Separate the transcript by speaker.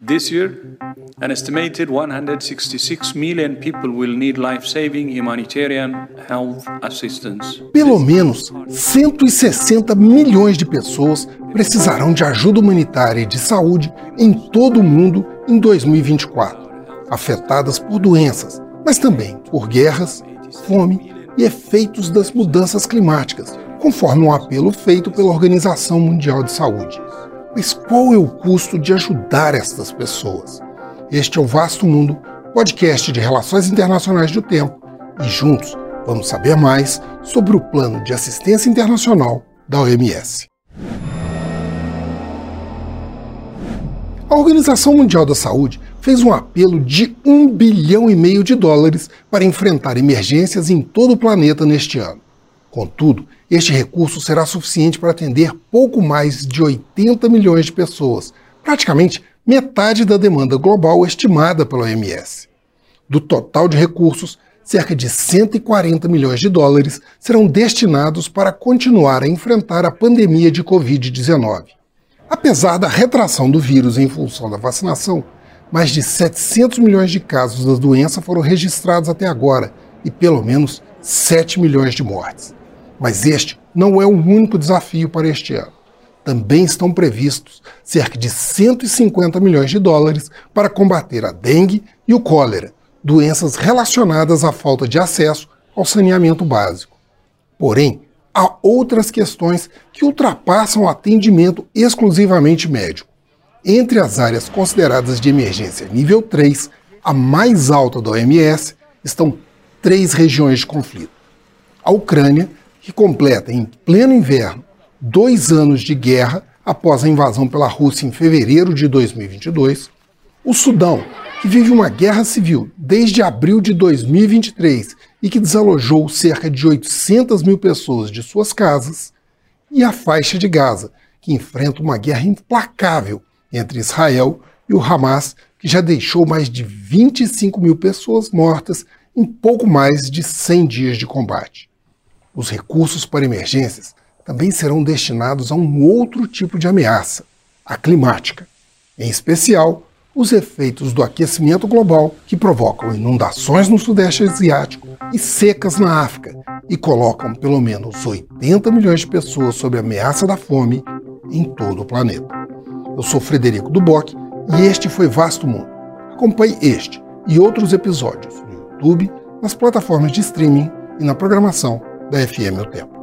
Speaker 1: This year, an estimated 166 million people will need life-saving humanitarian health assistance.
Speaker 2: Pelo menos 160 milhões de pessoas precisarão de ajuda humanitária e de saúde em todo o mundo em 2024, afetadas por doenças, mas também por guerras, fome e efeitos das mudanças climáticas, conforme um apelo feito pela Organização Mundial de Saúde. Mas qual é o custo de ajudar estas pessoas? Este é o Vasto Mundo, podcast de Relações Internacionais do Tempo, e juntos vamos saber mais sobre o plano de assistência internacional da OMS. A Organização Mundial da Saúde fez um apelo de um bilhão e meio de dólares para enfrentar emergências em todo o planeta neste ano. Contudo, este recurso será suficiente para atender pouco mais de 80 milhões de pessoas, praticamente metade da demanda global estimada pela OMS. Do total de recursos, cerca de 140 milhões de dólares serão destinados para continuar a enfrentar a pandemia de Covid-19. Apesar da retração do vírus em função da vacinação, mais de 700 milhões de casos da doença foram registrados até agora e pelo menos 7 milhões de mortes. Mas este não é o único desafio para este ano. Também estão previstos cerca de 150 milhões de dólares para combater a dengue e o cólera, doenças relacionadas à falta de acesso ao saneamento básico. Porém, há outras questões que ultrapassam o atendimento exclusivamente médico. Entre as áreas consideradas de emergência nível 3, a mais alta da OMS, estão três regiões de conflito: a Ucrânia, que completa em pleno inverno dois anos de guerra após a invasão pela Rússia em fevereiro de 2022, o Sudão, que vive uma guerra civil desde abril de 2023 e que desalojou cerca de 800 mil pessoas de suas casas, e a faixa de Gaza, que enfrenta uma guerra implacável entre Israel e o Hamas, que já deixou mais de 25 mil pessoas mortas em pouco mais de 100 dias de combate. Os recursos para emergências também serão destinados a um outro tipo de ameaça, a climática. Em especial, os efeitos do aquecimento global que provocam inundações no Sudeste Asiático e secas na África e colocam pelo menos 80 milhões de pessoas sob ameaça da fome em todo o planeta. Eu sou Frederico Duboc e este foi Vasto Mundo. Acompanhe este e outros episódios no YouTube, nas plataformas de streaming e na programação da FM O Tempo.